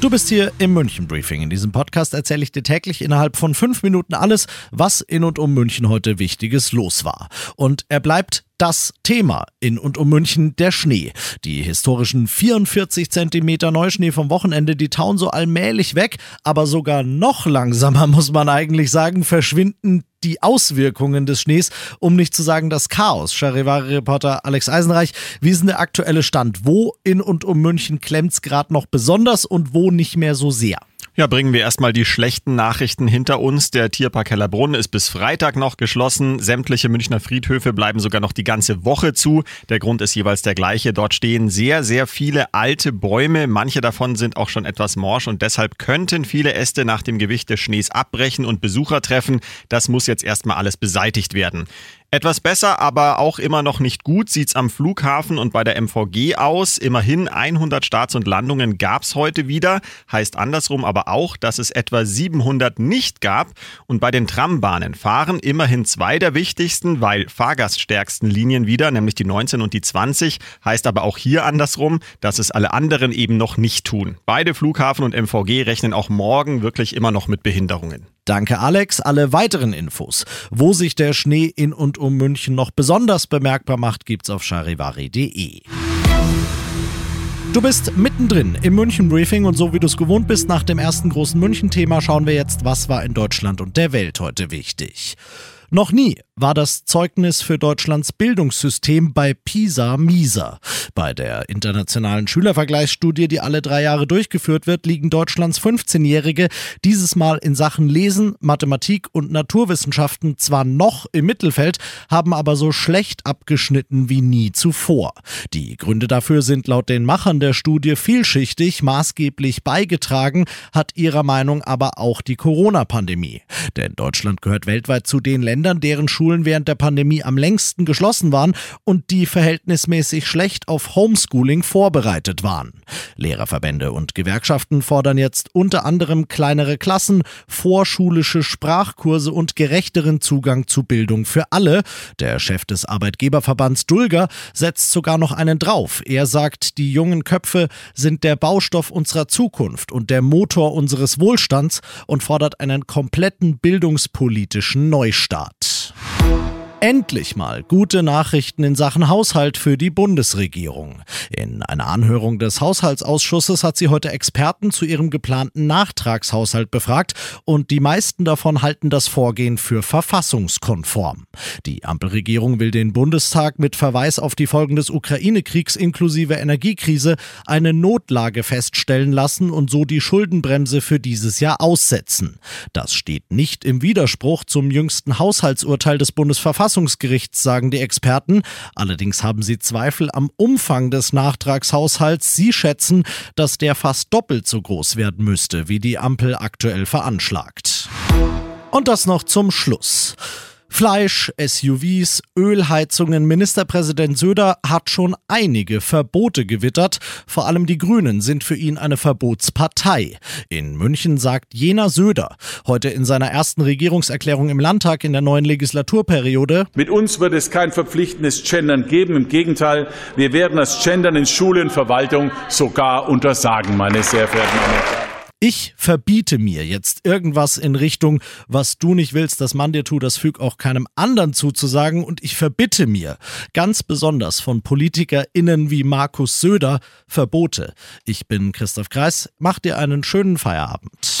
Du bist hier im München Briefing. In diesem Podcast erzähle ich dir täglich innerhalb von fünf Minuten alles, was in und um München heute Wichtiges los war. Und er bleibt das Thema in und um München der Schnee. Die historischen 44 Zentimeter Neuschnee vom Wochenende, die tauen so allmählich weg, aber sogar noch langsamer, muss man eigentlich sagen, verschwinden die Auswirkungen des Schnees, um nicht zu sagen das Chaos. Charivari-Reporter Alex Eisenreich, wie ist denn der aktuelle Stand? Wo in und um München klemmt's gerade noch besonders und wo nicht mehr so sehr? Ja, bringen wir erstmal die schlechten Nachrichten hinter uns. Der Tierpark Hellerbrunn ist bis Freitag noch geschlossen. Sämtliche Münchner Friedhöfe bleiben sogar noch die ganze Woche zu. Der Grund ist jeweils der gleiche. Dort stehen sehr, sehr viele alte Bäume. Manche davon sind auch schon etwas morsch und deshalb könnten viele Äste nach dem Gewicht des Schnees abbrechen und Besucher treffen. Das muss jetzt erstmal alles beseitigt werden. Etwas besser, aber auch immer noch nicht gut sieht's am Flughafen und bei der MVG aus. Immerhin 100 Starts und Landungen gab's heute wieder. Heißt andersrum aber auch, dass es etwa 700 nicht gab. Und bei den Trambahnen fahren immerhin zwei der wichtigsten, weil fahrgaststärksten Linien wieder, nämlich die 19 und die 20. Heißt aber auch hier andersrum, dass es alle anderen eben noch nicht tun. Beide Flughafen und MVG rechnen auch morgen wirklich immer noch mit Behinderungen. Danke Alex. Alle weiteren Infos, wo sich der Schnee in und um München noch besonders bemerkbar macht, gibt's auf charivari.de. Du bist mittendrin im München Briefing und so wie du es gewohnt bist, nach dem ersten großen München-Thema schauen wir jetzt, was war in Deutschland und der Welt heute wichtig. Noch nie war das Zeugnis für Deutschlands Bildungssystem bei PISA mieser. Bei der internationalen Schülervergleichsstudie, die alle drei Jahre durchgeführt wird, liegen Deutschlands 15-Jährige dieses Mal in Sachen Lesen, Mathematik und Naturwissenschaften zwar noch im Mittelfeld, haben aber so schlecht abgeschnitten wie nie zuvor. Die Gründe dafür sind laut den Machern der Studie vielschichtig, maßgeblich beigetragen hat ihrer Meinung aber auch die Corona-Pandemie. Denn Deutschland gehört weltweit zu den Ländern, deren Schulen während der Pandemie am längsten geschlossen waren und die verhältnismäßig schlecht auf Homeschooling vorbereitet waren. Lehrerverbände und Gewerkschaften fordern jetzt unter anderem kleinere Klassen, vorschulische Sprachkurse und gerechteren Zugang zu Bildung für alle. Der Chef des Arbeitgeberverbands Dulger setzt sogar noch einen drauf. Er sagt, die jungen Köpfe sind der Baustoff unserer Zukunft und der Motor unseres Wohlstands und fordert einen kompletten bildungspolitischen Neustart. Thank you. Endlich mal gute Nachrichten in Sachen Haushalt für die Bundesregierung. In einer Anhörung des Haushaltsausschusses hat sie heute Experten zu ihrem geplanten Nachtragshaushalt befragt und die meisten davon halten das Vorgehen für verfassungskonform. Die Ampelregierung will den Bundestag mit Verweis auf die Folgen des Ukraine-Kriegs inklusive Energiekrise eine Notlage feststellen lassen und so die Schuldenbremse für dieses Jahr aussetzen. Das steht nicht im Widerspruch zum jüngsten Haushaltsurteil des Bundesverfassungsgerichts Verfassungsgerichts, sagen die Experten. Allerdings haben sie Zweifel am Umfang des Nachtragshaushalts. Sie schätzen, dass der fast doppelt so groß werden müsste, wie die Ampel aktuell veranschlagt. Und das noch zum Schluss. Fleisch, SUVs, Ölheizungen. Ministerpräsident Söder hat schon einige Verbote gewittert. Vor allem die Grünen sind für ihn eine Verbotspartei. In München sagt jener Söder heute in seiner ersten Regierungserklärung im Landtag in der neuen Legislaturperiode. Mit uns wird es kein verpflichtendes Gendern geben. Im Gegenteil, wir werden das Gendern in Schule und Verwaltung sogar untersagen, meine sehr verehrten Damen und Herren. Ich verbiete mir jetzt irgendwas in Richtung, was du nicht willst, dass man dir tut, das füg auch keinem anderen zuzusagen und ich verbitte mir, ganz besonders von PolitikerInnen wie Markus Söder, Verbote. Ich bin Christoph Kreis, mach dir einen schönen Feierabend.